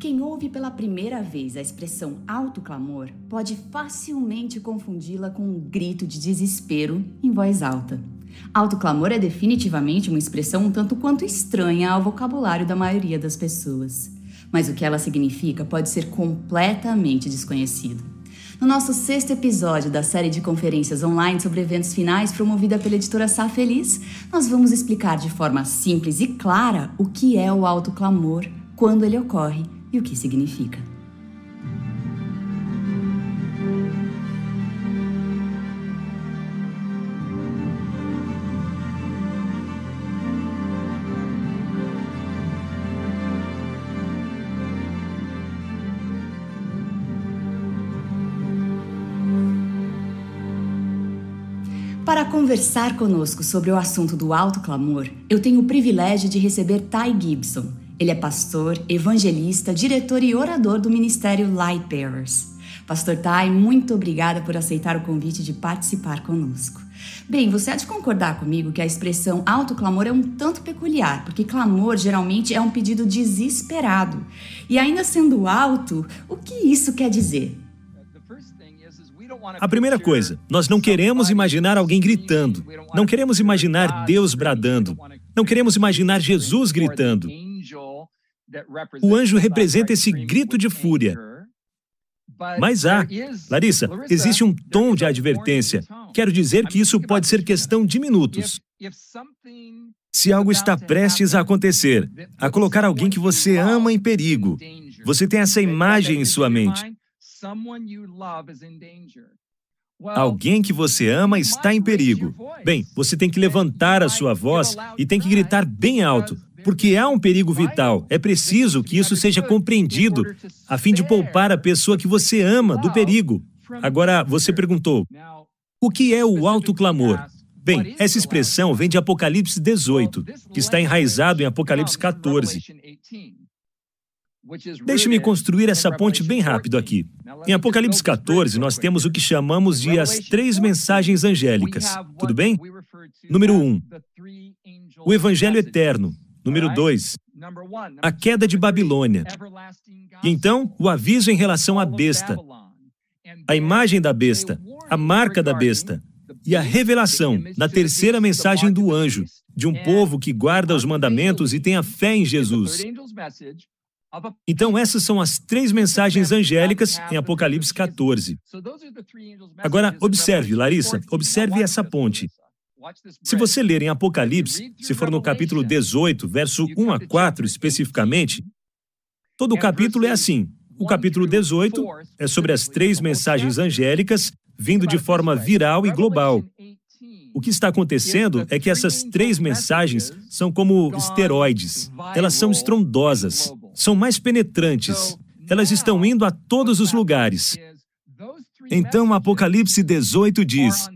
Quem ouve pela primeira vez a expressão alto clamor pode facilmente confundi-la com um grito de desespero em voz alta. Alto clamor é definitivamente uma expressão um tanto quanto estranha ao vocabulário da maioria das pessoas. Mas o que ela significa pode ser completamente desconhecido. No nosso sexto episódio da série de conferências online sobre eventos finais promovida pela editora Sá Feliz, nós vamos explicar de forma simples e clara o que é o alto clamor, quando ele ocorre e o que significa. Para conversar conosco sobre o assunto do alto clamor, eu tenho o privilégio de receber Ty Gibson. Ele é pastor, evangelista, diretor e orador do ministério Light Bearers. Pastor Ty, muito obrigada por aceitar o convite de participar conosco. Bem, você há de concordar comigo que a expressão alto clamor é um tanto peculiar, porque clamor geralmente é um pedido desesperado. E ainda sendo alto, o que isso quer dizer? A primeira coisa, nós não queremos imaginar alguém gritando. Não queremos imaginar Deus bradando. Não queremos imaginar Jesus gritando. O anjo representa esse grito de fúria. Mas há, Larissa, existe um tom de advertência. Quero dizer que isso pode ser questão de minutos. Se algo está prestes a acontecer, a colocar alguém que você ama em perigo, você tem essa imagem em sua mente. Alguém que você ama está em perigo. Bem, você tem que levantar a sua voz e tem que gritar bem alto, porque há um perigo vital. É preciso que isso seja compreendido, a fim de poupar a pessoa que você ama do perigo. Agora, você perguntou: o que é o alto clamor? Bem, essa expressão vem de Apocalipse 18, que está enraizado em Apocalipse 14. Deixe-me construir essa ponte bem rápido aqui. Em Apocalipse 14, nós temos o que chamamos de as três mensagens angélicas. Tudo bem? Número 1. Um, o Evangelho Eterno. Número 2. A queda de Babilônia. E então, o aviso em relação à besta. A imagem da besta. A marca da besta. E a revelação, na terceira mensagem do anjo, de um povo que guarda os mandamentos e tem a fé em Jesus. Então, essas são as três mensagens angélicas em Apocalipse 14. Agora, observe, Larissa, observe essa ponte. Se você ler em Apocalipse, se for no capítulo 18, verso 1 a 4 especificamente, todo o capítulo é assim. O capítulo 18 é sobre as três mensagens angélicas vindo de forma viral e global. O que está acontecendo é que essas três mensagens são como esteroides. Elas são estrondosas são mais penetrantes. Elas estão indo a todos os lugares. Então, Apocalipse 18 diz: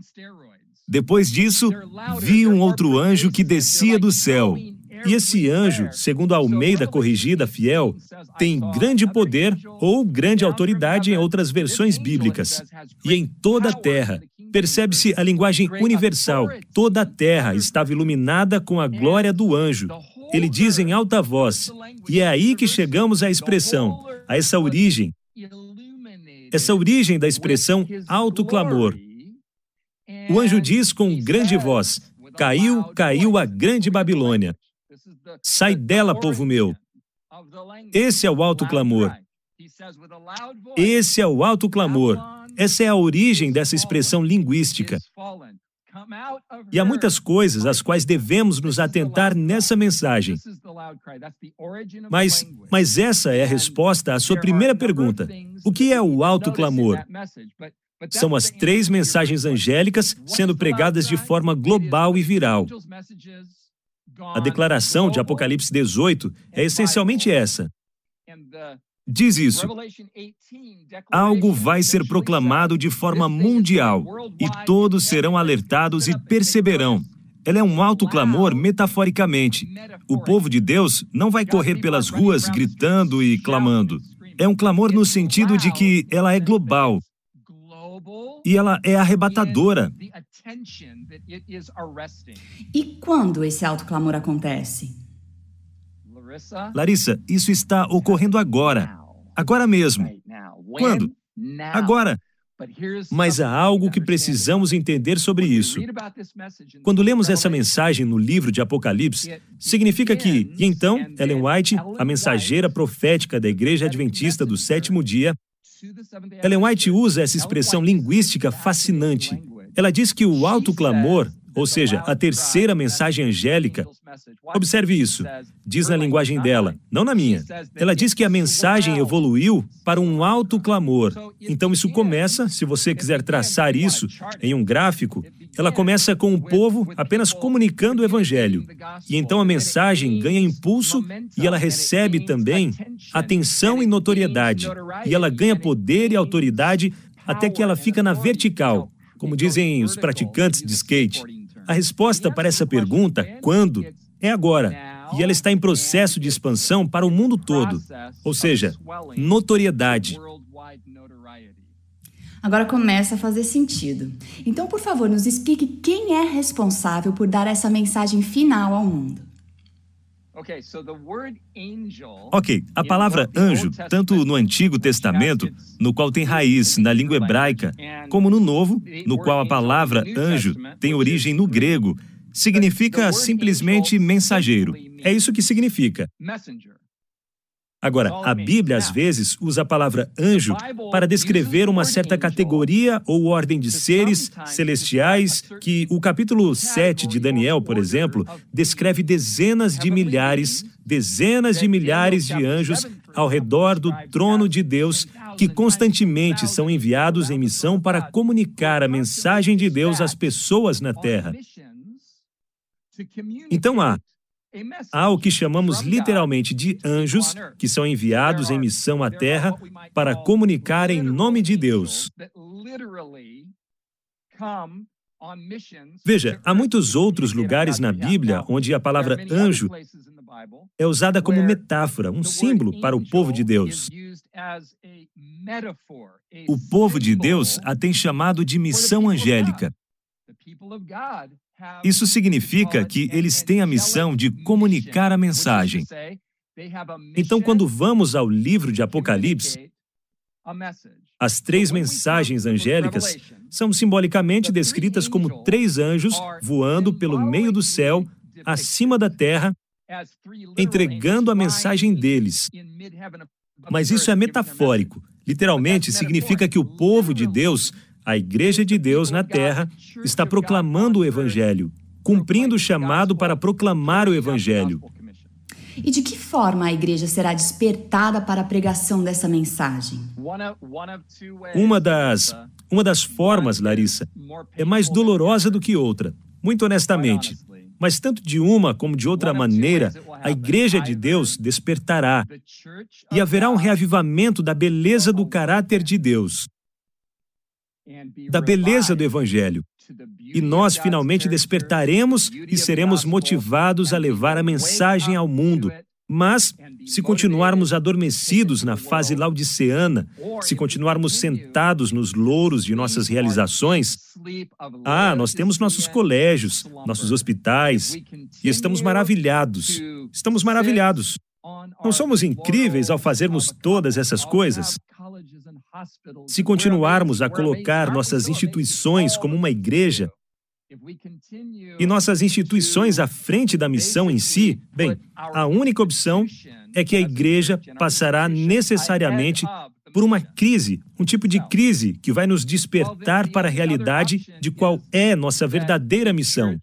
Depois disso, vi um outro anjo que descia do céu. E esse anjo, segundo a Almeida Corrigida Fiel, tem grande poder ou grande autoridade em outras versões bíblicas. E em toda a terra, percebe-se a linguagem universal. Toda a terra estava iluminada com a glória do anjo. Ele diz em alta voz, e é aí que chegamos à expressão, a essa origem, essa origem da expressão alto clamor. O anjo diz com grande voz: Caiu, caiu a grande Babilônia. Sai dela, povo meu. Esse é o alto clamor. Esse é o alto clamor. Essa é a origem dessa expressão linguística. E há muitas coisas às quais devemos nos atentar nessa mensagem. Mas, mas essa é a resposta à sua primeira pergunta: o que é o alto clamor? São as três mensagens angélicas sendo pregadas de forma global e viral. A declaração de Apocalipse 18 é essencialmente essa. Diz isso. Algo vai ser proclamado de forma mundial e todos serão alertados e perceberão. Ela é um alto clamor metaforicamente. O povo de Deus não vai correr pelas ruas gritando e clamando. É um clamor no sentido de que ela é global e ela é arrebatadora. E quando esse alto clamor acontece? Larissa, isso está ocorrendo agora. Agora mesmo. Quando? Agora. Mas há algo que precisamos entender sobre isso. Quando lemos essa mensagem no livro de Apocalipse, significa que, e então, Ellen White, a mensageira profética da Igreja Adventista do sétimo dia, Ellen White usa essa expressão linguística fascinante. Ela diz que o alto clamor ou seja, a terceira mensagem angélica. Observe isso. Diz na linguagem dela, não na minha. Ela diz que a mensagem evoluiu para um alto clamor. Então isso começa, se você quiser traçar isso em um gráfico, ela começa com o povo apenas comunicando o evangelho. E então a mensagem ganha impulso e ela recebe também atenção e notoriedade. E ela ganha poder e autoridade até que ela fica na vertical, como dizem os praticantes de skate. A resposta para essa pergunta, quando, é agora. E ela está em processo de expansão para o mundo todo, ou seja, notoriedade. Agora começa a fazer sentido. Então, por favor, nos explique quem é responsável por dar essa mensagem final ao mundo. Ok, a palavra anjo, tanto no Antigo Testamento, no qual tem raiz na língua hebraica, como no Novo, no qual a palavra anjo tem origem no grego, significa simplesmente mensageiro. É isso que significa. Agora, a Bíblia às vezes usa a palavra anjo para descrever uma certa categoria ou ordem de seres celestiais que o capítulo 7 de Daniel, por exemplo, descreve dezenas de milhares, dezenas de milhares de anjos ao redor do trono de Deus que constantemente são enviados em missão para comunicar a mensagem de Deus às pessoas na terra. Então há Há o que chamamos literalmente de anjos, que são enviados em missão à Terra para comunicar em nome de Deus. Veja, há muitos outros lugares na Bíblia onde a palavra anjo é usada como metáfora, um símbolo para o povo de Deus. O povo de Deus a tem chamado de missão angélica. Isso significa que eles têm a missão de comunicar a mensagem. Então, quando vamos ao livro de Apocalipse, as três mensagens angélicas são simbolicamente descritas como três anjos voando pelo meio do céu, acima da terra, entregando a mensagem deles. Mas isso é metafórico. Literalmente, significa que o povo de Deus a Igreja de Deus na Terra está proclamando o Evangelho, cumprindo o chamado para proclamar o Evangelho. E de que forma a igreja será despertada para a pregação dessa mensagem? Uma das, uma das formas, Larissa, é mais dolorosa do que outra, muito honestamente. Mas tanto de uma como de outra maneira, a igreja de Deus despertará e haverá um reavivamento da beleza do caráter de Deus da beleza do Evangelho. E nós finalmente despertaremos e seremos motivados a levar a mensagem ao mundo. Mas, se continuarmos adormecidos na fase laodiceana, se continuarmos sentados nos louros de nossas realizações, ah, nós temos nossos colégios, nossos hospitais, e estamos maravilhados. Estamos maravilhados. Não somos incríveis ao fazermos todas essas coisas? Se continuarmos a colocar nossas instituições como uma igreja e nossas instituições à frente da missão em si, bem, a única opção é que a igreja passará necessariamente por uma crise, um tipo de crise que vai nos despertar para a realidade de qual é nossa verdadeira missão.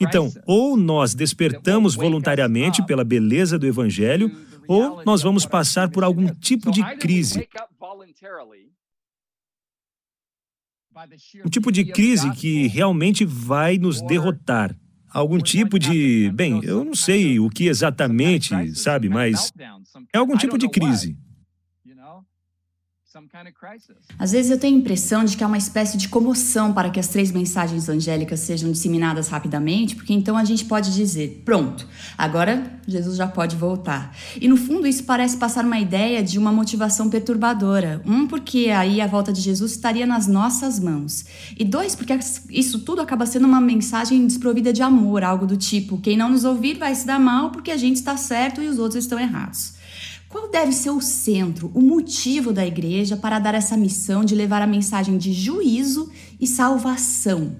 Então, ou nós despertamos voluntariamente pela beleza do Evangelho, ou nós vamos passar por algum tipo de crise. Um tipo de crise que realmente vai nos derrotar. Algum tipo de. Bem, eu não sei o que exatamente, sabe, mas. É algum tipo de crise. Às vezes eu tenho a impressão de que há uma espécie de comoção para que as três mensagens angélicas sejam disseminadas rapidamente, porque então a gente pode dizer: pronto, agora Jesus já pode voltar. E no fundo isso parece passar uma ideia de uma motivação perturbadora. Um, porque aí a volta de Jesus estaria nas nossas mãos. E dois, porque isso tudo acaba sendo uma mensagem desprovida de amor, algo do tipo: quem não nos ouvir vai se dar mal porque a gente está certo e os outros estão errados. Qual deve ser o centro, o motivo da igreja para dar essa missão de levar a mensagem de juízo e salvação?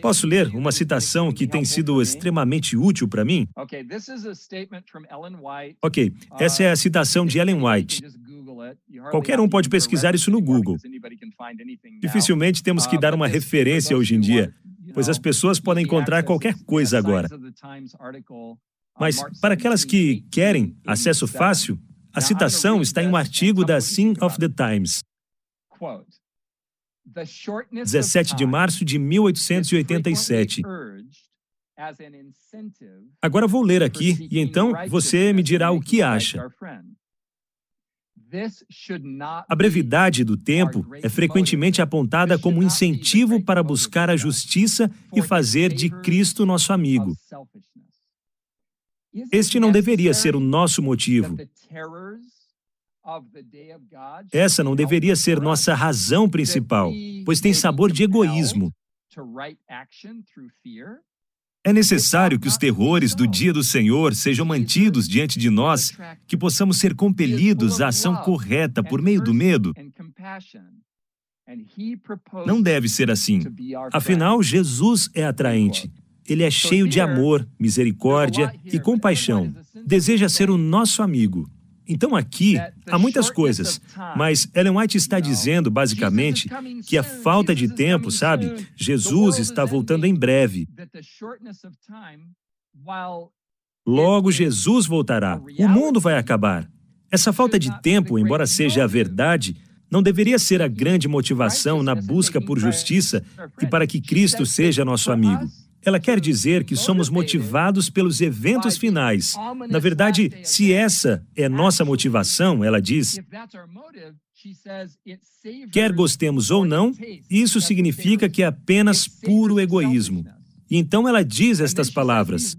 Posso ler uma citação que tem sido extremamente útil para mim? Ok, essa é a citação de Ellen White. Qualquer um pode pesquisar isso no Google. Dificilmente temos que dar uma referência hoje em dia, pois as pessoas podem encontrar qualquer coisa agora. Mas para aquelas que querem acesso fácil, a citação está em um artigo da Sing of the Times. 17 de março de 1887. Agora vou ler aqui e então você me dirá o que acha. A brevidade do tempo é frequentemente apontada como incentivo para buscar a justiça e fazer de Cristo nosso amigo. Este não deveria ser o nosso motivo. Essa não deveria ser nossa razão principal, pois tem sabor de egoísmo. É necessário que os terrores do dia do Senhor sejam mantidos diante de nós, que possamos ser compelidos à ação correta por meio do medo. Não deve ser assim. Afinal, Jesus é atraente. Ele é cheio de amor, misericórdia e compaixão. Deseja ser o nosso amigo. Então aqui há muitas coisas, mas Ellen White está dizendo basicamente que a falta de tempo, sabe? Jesus está voltando em breve. Logo Jesus voltará. O mundo vai acabar. Essa falta de tempo, embora seja a verdade, não deveria ser a grande motivação na busca por justiça e para que Cristo seja nosso amigo. Ela quer dizer que somos motivados pelos eventos finais. Na verdade, se essa é nossa motivação, ela diz, quer gostemos ou não, isso significa que é apenas puro egoísmo. Então ela diz estas palavras: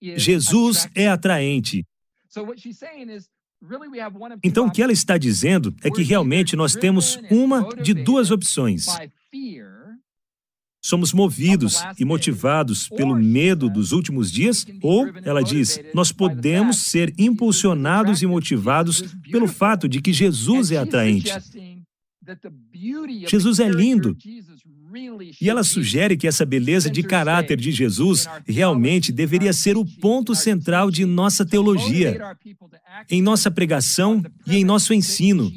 Jesus é atraente. Então, o que ela está dizendo é que realmente nós temos uma de duas opções somos movidos e motivados pelo medo dos últimos dias, ou, ela diz, nós podemos ser impulsionados e motivados pelo fato de que Jesus é atraente. Jesus é lindo. E ela sugere que essa beleza de caráter de Jesus realmente deveria ser o ponto central de nossa teologia, em nossa pregação e em nosso ensino.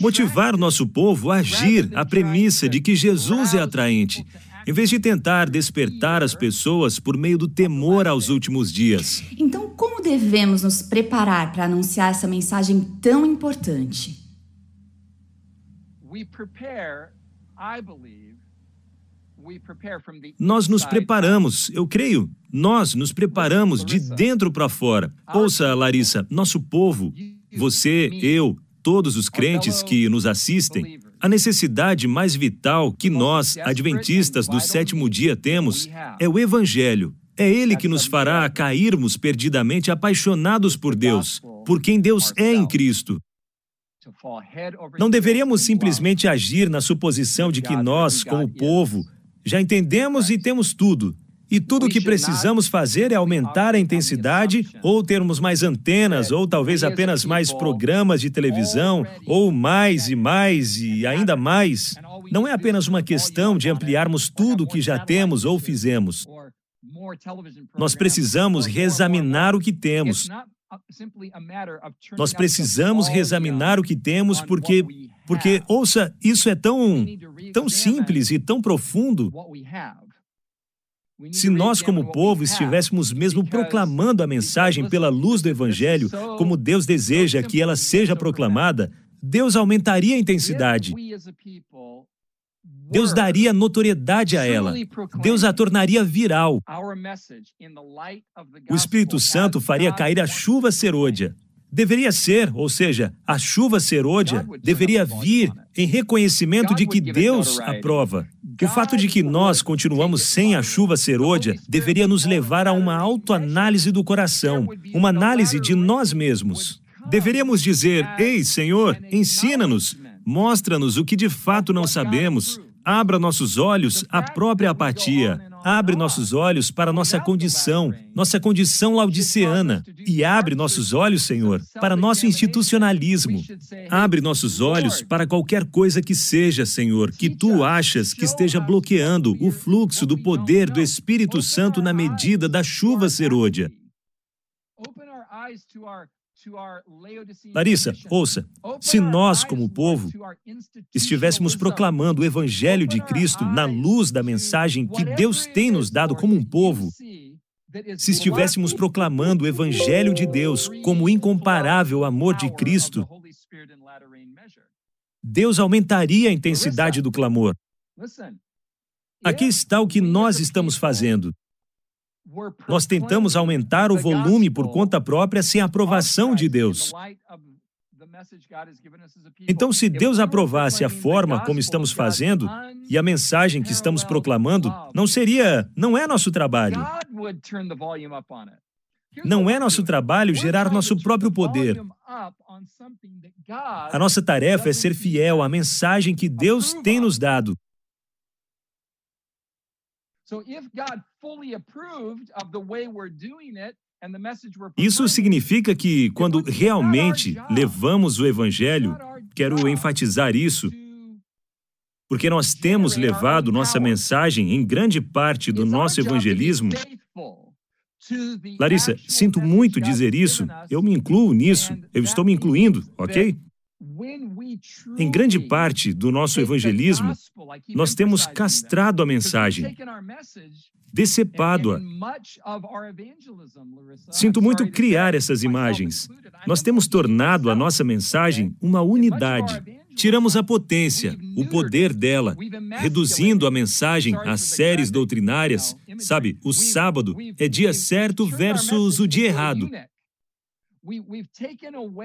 Motivar nosso povo a agir a premissa de que Jesus é atraente, em vez de tentar despertar as pessoas por meio do temor aos últimos dias. Então, como devemos nos preparar para anunciar essa mensagem tão importante? Nós nos preparamos, eu creio, nós nos preparamos de dentro para fora. Ouça, Larissa, nosso povo, você, eu, todos os crentes que nos assistem, a necessidade mais vital que nós, adventistas do sétimo dia, temos é o Evangelho. É ele que nos fará cairmos perdidamente apaixonados por Deus, por quem Deus é em Cristo. Não deveríamos simplesmente agir na suposição de que nós, como povo, já entendemos e temos tudo. E tudo o que precisamos fazer é aumentar a intensidade, ou termos mais antenas, ou talvez apenas mais programas de televisão, ou mais e mais e ainda mais. Não é apenas uma questão de ampliarmos tudo o que já temos ou fizemos. Nós precisamos reexaminar o que temos. Nós precisamos reexaminar o que temos porque, porque, ouça, isso é tão, tão simples e tão profundo. Se nós, como povo, estivéssemos mesmo proclamando a mensagem pela luz do Evangelho, como Deus deseja que ela seja proclamada, Deus aumentaria a intensidade. Deus daria notoriedade a ela. Deus a tornaria viral. O Espírito Santo faria cair a chuva serôdia. Deveria ser, ou seja, a chuva serôdia deveria vir em reconhecimento de que Deus aprova. O fato de que nós continuamos sem a chuva serôdia deveria nos levar a uma autoanálise do coração, uma análise de nós mesmos. Deveríamos dizer: Ei, Senhor, ensina-nos, mostra-nos o que de fato não sabemos, abra nossos olhos à própria apatia, abre nossos olhos para nossa condição, nossa condição laodiceana, e abre nossos olhos, Senhor, para nosso institucionalismo. Abre nossos olhos para qualquer coisa que seja, Senhor, que tu achas que esteja bloqueando o fluxo do poder do Espírito Santo na medida da chuva serôdia. Larissa, ouça, se nós, como povo, estivéssemos proclamando o Evangelho de Cristo na luz da mensagem que Deus tem nos dado como um povo, se estivéssemos proclamando o Evangelho de Deus como o incomparável amor de Cristo, Deus aumentaria a intensidade do clamor. Aqui está o que nós estamos fazendo. Nós tentamos aumentar o volume por conta própria sem aprovação de Deus. Então, se Deus aprovasse a forma como estamos fazendo e a mensagem que estamos proclamando, não seria, não é nosso trabalho. Não é nosso trabalho gerar nosso próprio poder. A nossa tarefa é ser fiel à mensagem que Deus tem nos dado. Isso significa que, quando realmente levamos o Evangelho, quero enfatizar isso, porque nós temos levado nossa mensagem em grande parte do nosso evangelismo. Larissa, sinto muito dizer isso, eu me incluo nisso, eu estou me incluindo, ok? Em grande parte do nosso evangelismo, nós temos castrado a mensagem, decepado-a. Sinto muito criar essas imagens. Nós temos tornado a nossa mensagem uma unidade. Tiramos a potência, o poder dela, reduzindo a mensagem a séries doutrinárias. Sabe, o sábado é dia certo versus o dia errado.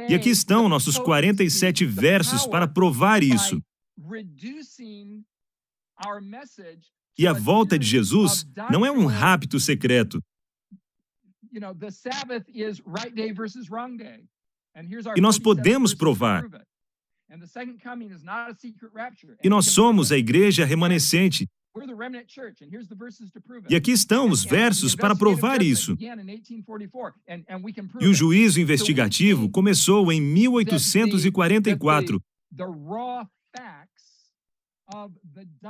E aqui estão nossos 47 versos para provar isso. E a volta de Jesus não é um rapto secreto. E nós podemos provar. E nós somos a igreja remanescente. E aqui estão os versos para provar isso. E o juízo investigativo começou em 1844.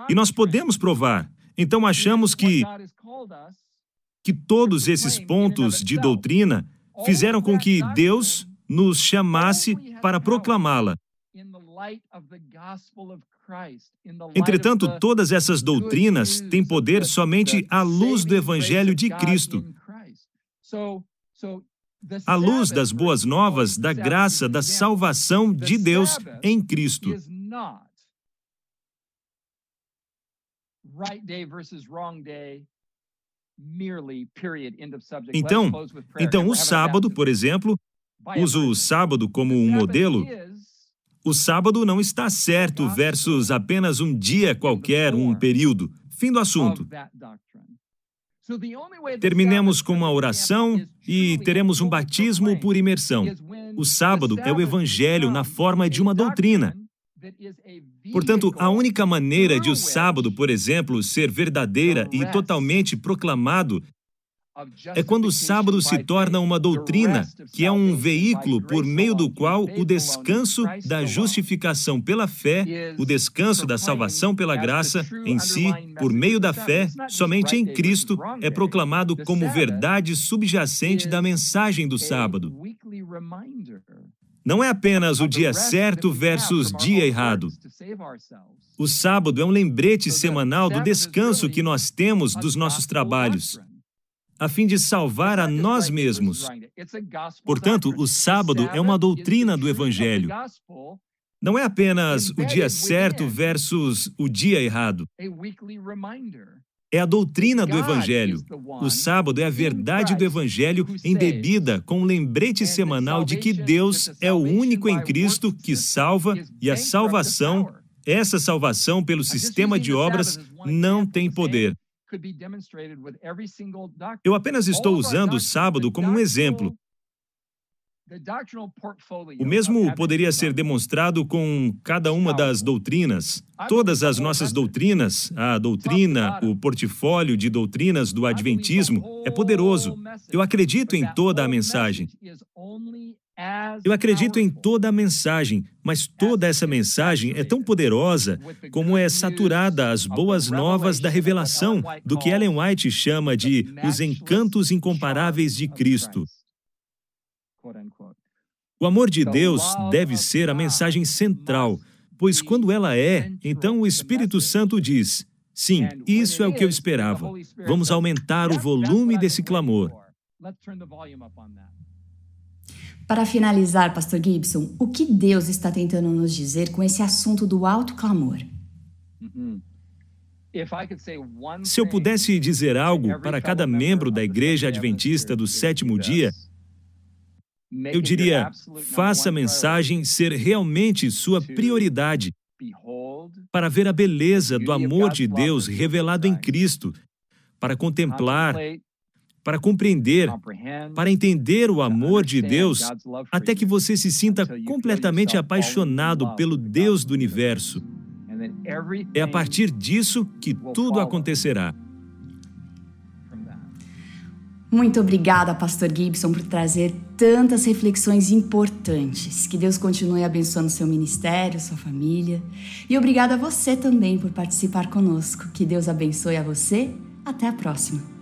E nós podemos provar. Então achamos que que todos esses pontos de doutrina fizeram com que Deus nos chamasse para proclamá-la. Entretanto, todas essas doutrinas têm poder somente à luz do Evangelho de Cristo. À luz das boas novas da graça da salvação de Deus em Cristo. Então, então o sábado, por exemplo, uso o sábado como um modelo, o sábado não está certo versus apenas um dia qualquer, um período. Fim do assunto. Terminemos com uma oração e teremos um batismo por imersão. O sábado é o evangelho na forma de uma doutrina. Portanto, a única maneira de o sábado, por exemplo, ser verdadeira e totalmente proclamado é quando o sábado se torna uma doutrina, que é um veículo por meio do qual o descanso da justificação pela fé, o descanso da salvação pela graça em si, por meio da fé, somente em Cristo, é proclamado como verdade subjacente da mensagem do sábado. Não é apenas o dia certo versus dia errado. O sábado é um lembrete semanal do descanso que nós temos dos nossos trabalhos a fim de salvar a nós mesmos. Portanto, o sábado é uma doutrina do Evangelho. Não é apenas o dia certo versus o dia errado. é a doutrina do Evangelho. O sábado é a verdade do Evangelho embebida com um lembrete semanal de que Deus é o único em Cristo que salva e a salvação, essa salvação pelo sistema de obras, não tem poder. Eu apenas estou usando o sábado como um exemplo. O mesmo poderia ser demonstrado com cada uma das doutrinas. Todas as nossas doutrinas, a doutrina, o portfólio de doutrinas do Adventismo é poderoso. Eu acredito em toda a mensagem. Eu acredito em toda a mensagem, mas toda essa mensagem é tão poderosa como é saturada as boas novas da revelação do que Ellen White chama de os encantos incomparáveis de Cristo. O amor de Deus deve ser a mensagem central, pois quando ela é, então o Espírito Santo diz: sim, isso é o que eu esperava. Vamos aumentar o volume desse clamor. Para finalizar, Pastor Gibson, o que Deus está tentando nos dizer com esse assunto do alto clamor? Se eu pudesse dizer algo para cada membro da Igreja Adventista do sétimo dia, eu diria: faça a mensagem ser realmente sua prioridade para ver a beleza do amor de Deus revelado em Cristo, para contemplar, para compreender, para entender o amor de Deus, até que você se sinta completamente apaixonado pelo Deus do universo. É a partir disso que tudo acontecerá. Muito obrigada, Pastor Gibson, por trazer tantas reflexões importantes. Que Deus continue abençoando seu ministério, sua família. E obrigada a você também por participar conosco. Que Deus abençoe a você. Até a próxima.